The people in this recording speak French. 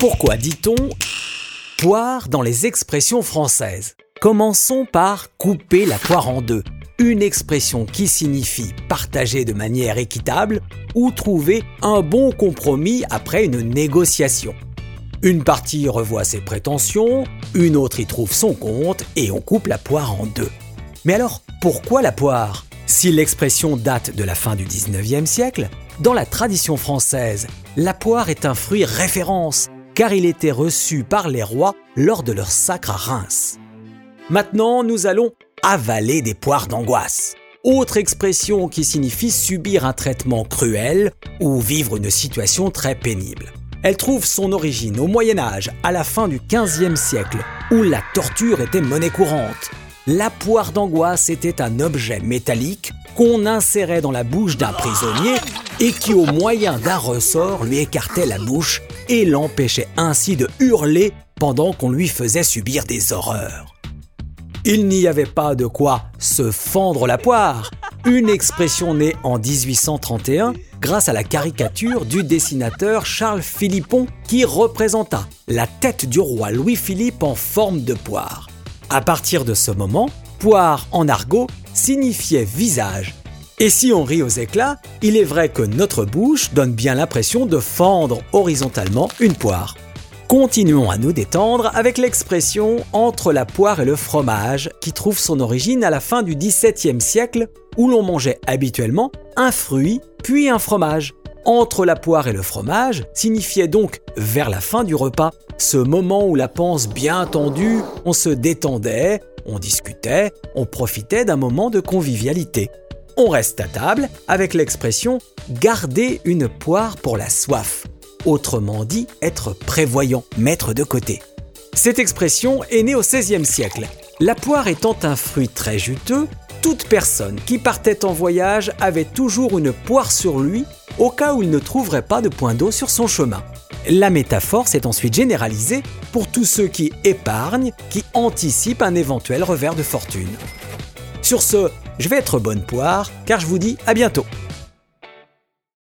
Pourquoi dit-on poire dans les expressions françaises? Commençons par couper la poire en deux, une expression qui signifie partager de manière équitable ou trouver un bon compromis après une négociation. Une partie revoit ses prétentions, une autre y trouve son compte et on coupe la poire en deux. Mais alors, pourquoi la poire? Si l'expression date de la fin du 19e siècle, dans la tradition française, la poire est un fruit référence, car il était reçu par les rois lors de leur sacre à Reims. Maintenant, nous allons avaler des poires d'angoisse. Autre expression qui signifie subir un traitement cruel ou vivre une situation très pénible. Elle trouve son origine au Moyen Âge, à la fin du XVe siècle, où la torture était monnaie courante. La poire d'angoisse était un objet métallique qu'on insérait dans la bouche d'un prisonnier et qui, au moyen d'un ressort, lui écartait la bouche et l'empêchait ainsi de hurler pendant qu'on lui faisait subir des horreurs. Il n'y avait pas de quoi se fendre la poire, une expression née en 1831 grâce à la caricature du dessinateur Charles Philippon qui représenta la tête du roi Louis-Philippe en forme de poire. À partir de ce moment, poire en argot signifiait visage. Et si on rit aux éclats, il est vrai que notre bouche donne bien l'impression de fendre horizontalement une poire. Continuons à nous détendre avec l'expression entre la poire et le fromage qui trouve son origine à la fin du XVIIe siècle où l'on mangeait habituellement un fruit puis un fromage. Entre la poire et le fromage signifiait donc vers la fin du repas, ce moment où la panse bien tendue, on se détendait, on discutait, on profitait d'un moment de convivialité. On reste à table avec l'expression garder une poire pour la soif autrement dit être prévoyant, mettre de côté. Cette expression est née au XVIe siècle. La poire étant un fruit très juteux, toute personne qui partait en voyage avait toujours une poire sur lui au cas où il ne trouverait pas de point d'eau sur son chemin. La métaphore s'est ensuite généralisée pour tous ceux qui épargnent, qui anticipent un éventuel revers de fortune. Sur ce, je vais être bonne poire, car je vous dis à bientôt.